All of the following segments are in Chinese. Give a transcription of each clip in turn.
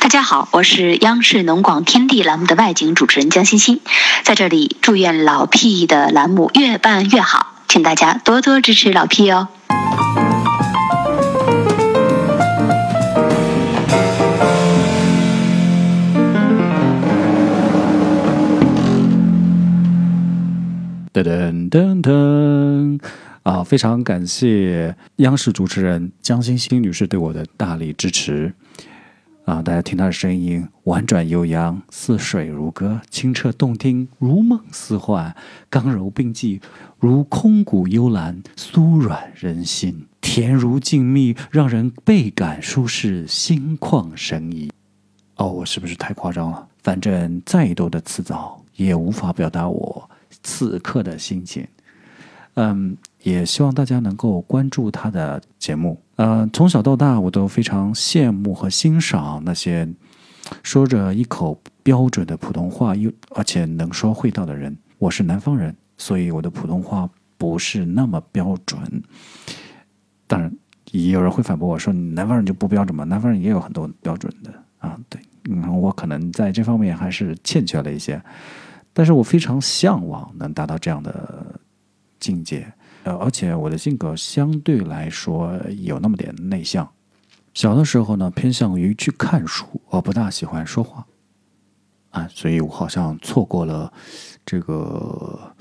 大家好，我是央视农广天地栏目的外景主持人江欣欣，在这里祝愿老 P 的栏目越办越好，请大家多多支持老 P 哦。噔噔噔噔啊！非常感谢央视主持人江欣欣女士对我的大力支持啊！大家听他的声音，婉转悠扬，似水如歌，清澈动听，如梦似幻，刚柔并济，如空谷幽兰，酥软人心，甜如静谧，让人倍感舒适，心旷神怡。哦，我是不是太夸张了？反正再多的辞藻也无法表达我。此刻的心情，嗯，也希望大家能够关注他的节目。呃，从小到大，我都非常羡慕和欣赏那些说着一口标准的普通话又而且能说会道的人。我是南方人，所以我的普通话不是那么标准。当然，也有人会反驳我说：“南方人就不标准吗？南方人也有很多标准的啊。”对，嗯，我可能在这方面还是欠缺了一些。但是我非常向往能达到这样的境界，呃，而且我的性格相对来说有那么点内向。小的时候呢，偏向于去看书，而不大喜欢说话，啊，所以我好像错过了这个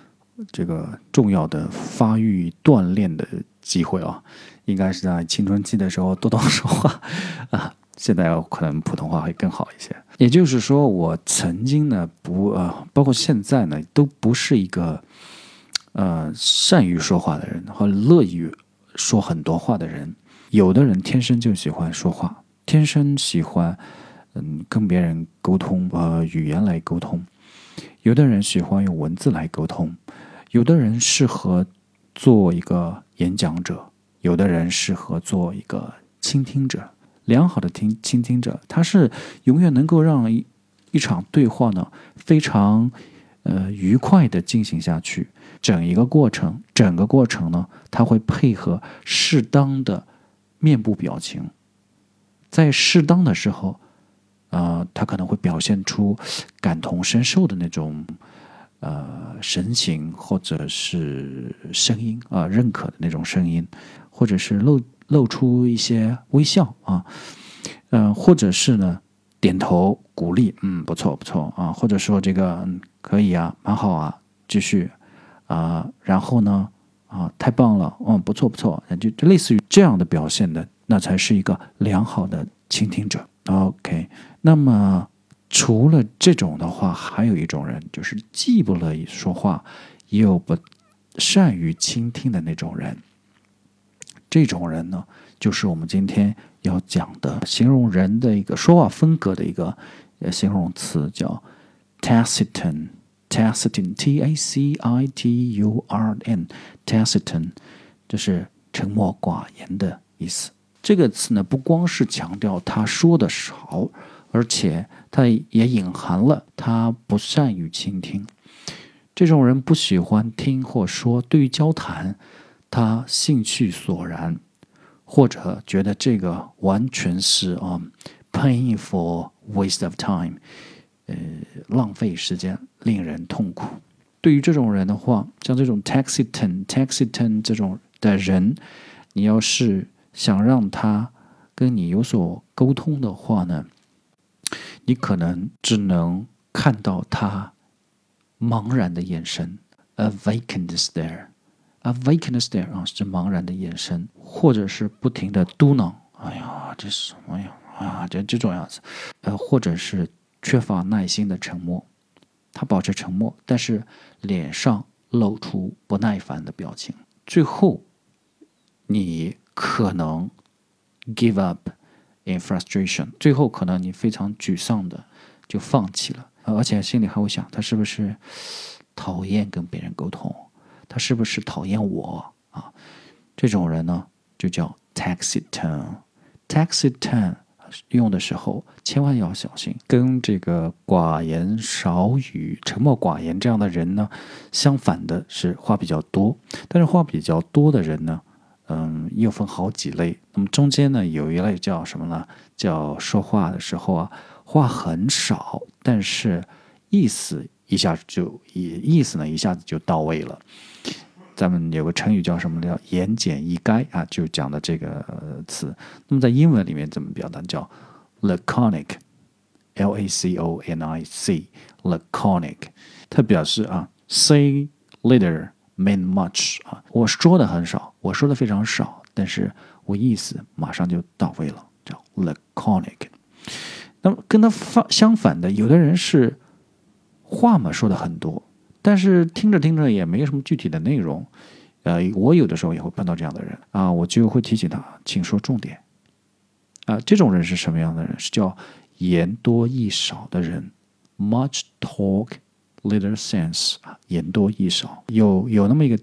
这个重要的发育锻炼的机会啊。应该是在青春期的时候多多说话啊。现在可能普通话会更好一些。也就是说，我曾经呢不呃，包括现在呢，都不是一个呃善于说话的人和乐于说很多话的人。有的人天生就喜欢说话，天生喜欢嗯跟别人沟通，呃语言来沟通。有的人喜欢用文字来沟通，有的人适合做一个演讲者，有的人适合做一个倾听者。良好的听倾听者，他是永远能够让一一场对话呢非常呃愉快的进行下去。整一个过程，整个过程呢，他会配合适当的面部表情，在适当的时候，呃，他可能会表现出感同身受的那种呃神情，或者是声音啊，认可的那种声音，或者是露。露出一些微笑啊，嗯，或者是呢，点头鼓励，嗯，不错不错啊，或者说这个可以啊，蛮好啊，继续啊，然后呢，啊，太棒了，嗯，不错不错，就就类似于这样的表现的，那才是一个良好的倾听者。OK，那么除了这种的话，还有一种人，就是既不乐意说话，又不善于倾听的那种人。这种人呢，就是我们今天要讲的形容人的一个说话风格的一个形容词，叫 taciturn。taciturn，t a c i t u r n，taciturn，就是沉默寡言的意思。这个词呢，不光是强调他说的少，而且它也隐含了他不善于倾听。这种人不喜欢听或说，对于交谈。他兴趣索然，或者觉得这个完全是啊，painful waste of time，呃，浪费时间，令人痛苦。对于这种人的话，像这种 taxiturn，taxiturn 这种的人，你要是想让他跟你有所沟通的话呢，你可能只能看到他茫然的眼神，a vacant stare。A vacant stare 啊，是茫然的眼神，或者是不停的嘟囔：“哎呀，这什么呀？啊，这这种样子。”呃，或者是缺乏耐心的沉默。他保持沉默，但是脸上露出不耐烦的表情。最后，你可能 give up in frustration。最后，可能你非常沮丧的就放弃了，而且心里还会想：他是不是讨厌跟别人沟通？他是不是讨厌我啊？这种人呢，就叫 taxi turn。taxi turn 用的时候千万要小心。跟这个寡言少语、沉默寡言这样的人呢，相反的是话比较多。但是话比较多的人呢，嗯，又分好几类。那么中间呢，有一类叫什么呢？叫说话的时候啊，话很少，但是意思一下子就意意思呢一下子就到位了。咱们有个成语叫什么？叫言简意赅啊，就讲的这个词。那么在英文里面怎么表达？叫 laconic，l a c o n i c，laconic。它表示啊，say little。mean much 啊，我说的很少，我说的非常少，但是我意思马上就到位了，叫 laconic。那么跟他反相反的，有的人是话嘛说的很多，但是听着听着也没什么具体的内容。呃，我有的时候也会碰到这样的人啊，我就会提醒他，请说重点。啊，这种人是什么样的人？是叫言多意少的人，much talk。Little sense 啊，言多意少，有有那么一个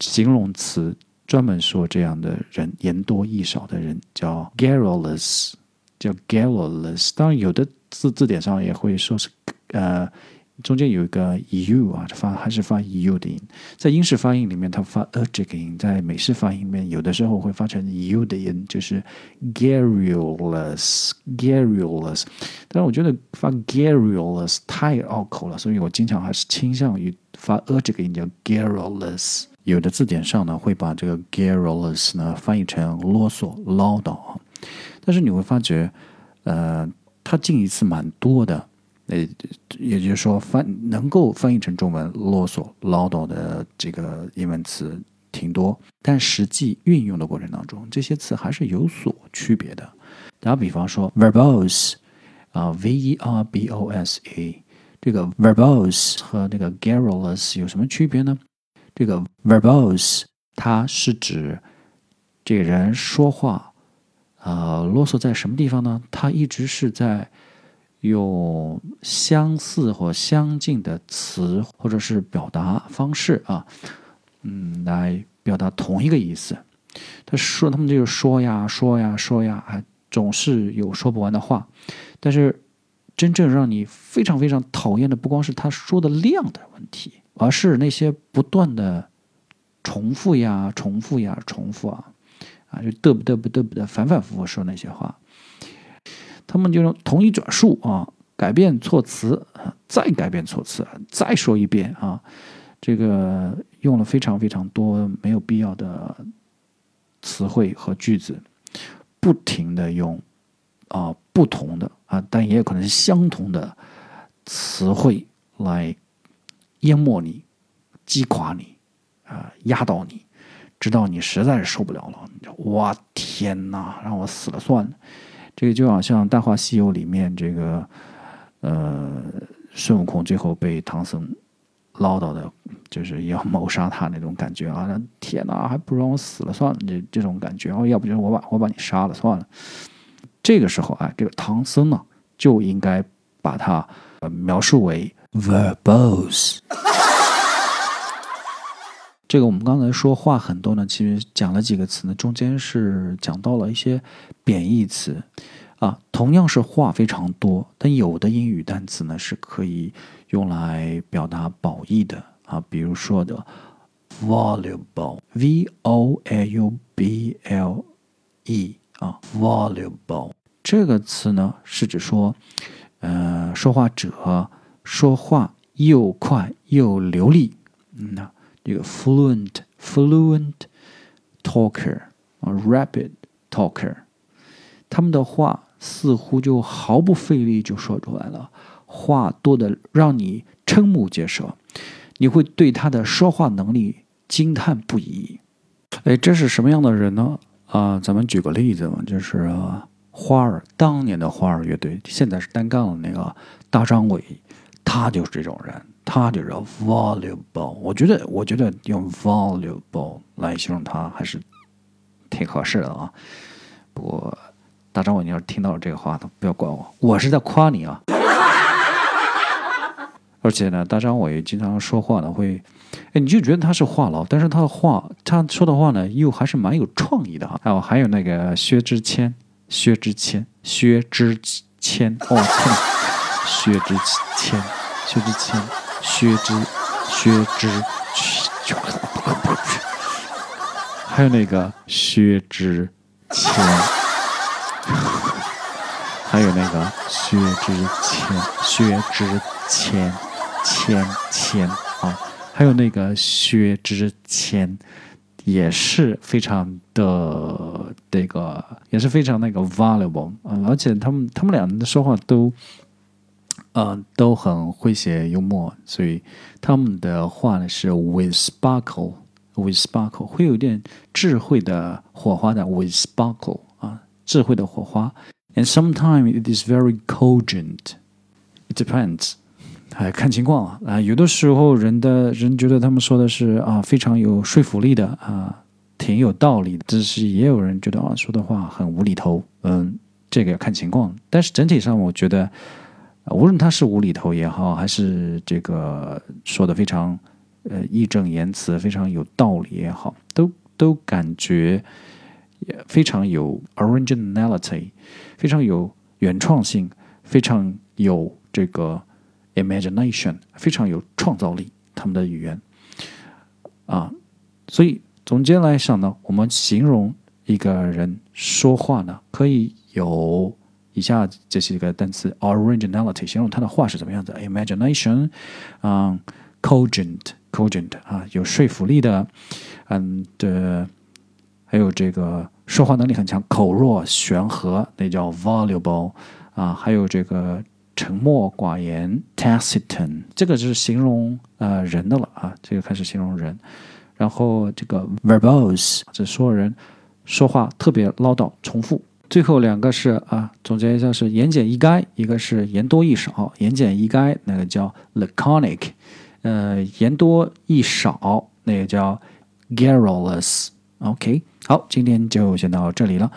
形容词专门说这样的人，言多意少的人叫 garrulous，叫 garrulous。当然，有的字字典上也会说是呃。中间有一个 u 啊，发还是发 u 的音，在英式发音里面，它发 a 这个音；在美式发音里面，有的时候会发成 u 的音，就是 garrulous，garrulous。但是我觉得发 garrulous 太拗口了，所以我经常还是倾向于发 a 这个音，叫 garrulous。有的字典上呢，会把这个 garrulous 呢翻译成啰嗦、唠叨啊。但是你会发觉，呃，它近义词蛮多的。呃，也就是说，翻能够翻译成中文“啰嗦”“唠叨”的这个英文词挺多，但实际运用的过程当中，这些词还是有所区别的。打比方说，verbose 啊，v-e-r-b-o-s-e，这个 verbose 和那个 garrulous 有什么区别呢？这个 verbose 它是指这个人说话啊啰嗦在什么地方呢？他一直是在。用相似或相近的词或者是表达方式啊，嗯，来表达同一个意思。他说，他们就是说呀，说呀，说呀，啊，总是有说不完的话。但是，真正让你非常非常讨厌的，不光是他说的量的问题，而是那些不断的重复呀，重复呀，重复啊，啊，就嘚不嘚不嘚不得，反反复复说那些话。他们就用同一转述啊，改变措辞，再改变措辞，再说一遍啊，这个用了非常非常多没有必要的词汇和句子，不停的用啊不同的啊，但也有可能是相同的词汇来淹没你、击垮你啊、压倒你，直到你实在是受不了了，你就哇天哪，让我死了算了。这个就好像《大话西游》里面这个，呃，孙悟空最后被唐僧唠叨的，就是要谋杀他那种感觉啊！那天哪，还不如让我死了算了，这这种感觉。哦，要不就是我把我把你杀了算了。这个时候啊，这个唐僧呢就应该把它描述为 verbose。这个我们刚才说话很多呢，其实讲了几个词呢，中间是讲到了一些贬义词，啊，同样是话非常多，但有的英语单词呢是可以用来表达褒义的。啊，比如说的 voluble，v o l u b l e 啊，voluble 这个词呢是指说，呃，说话者说话又快又流利，那。这个 fluent fluent talker 啊，rapid talker，他们的话似乎就毫不费力就说出来了，话多的让你瞠目结舌，你会对他的说话能力惊叹不已。哎，这是什么样的人呢？啊，咱们举个例子嘛，就是花儿当年的花儿乐队，现在是单杠的那个大张伟，他就是这种人。他就是 valuable，我觉得，我觉得用 valuable 来形容他还是挺合适的啊。不过，大张伟，你要是听到了这个话，不要怪我，我是在夸你啊。而且呢，大张伟经常说话呢，会，哎，你就觉得他是话痨，但是他的话，他说的话呢，又还是蛮有创意的啊。还有，还有那个薛之谦，薛之谦，薛之谦，哦，薛之谦，薛之谦。薛之，薛之，还有那个薛之谦，还有那个薛之谦，薛之谦，谦谦啊，还有那个薛之谦，也是非常的这个，也是非常那个 valuable 啊，而且他们他们俩的说话都。嗯，都很诙谐幽默，所以他们的话呢是 with sparkle，with sparkle 会有点智慧的火花的 with sparkle 啊，智慧的火花。And sometimes it is very cogent. It depends，哎，看情况啊。啊，有的时候人的人觉得他们说的是啊非常有说服力的啊，挺有道理的，但是也有人觉得啊说的话很无厘头。嗯，这个要看情况。但是整体上，我觉得。无论他是无厘头也好，还是这个说的非常呃义正言辞、非常有道理也好，都都感觉也非常有 originality，非常有原创性，非常有这个 imagination，非常有创造力。他们的语言啊，所以总结来讲呢，我们形容一个人说话呢，可以有。以下这是一个单词：originality，形容他的话是怎么样子；imagination，嗯；cogent，cogent 啊，有说服力的，嗯的，还有这个说话能力很强，口若悬河，那叫 voluble 啊，还有这个沉默寡言，taciturn，这个就是形容呃人的了啊，这个开始形容人。然后这个 verbose，这说人说话特别唠叨，重复。最后两个是啊，总结一下是言简意赅，一个是言多意少。言简意赅那个叫 laconic，呃，言多意少那个叫 garrulous。OK，好，今天就先到这里了。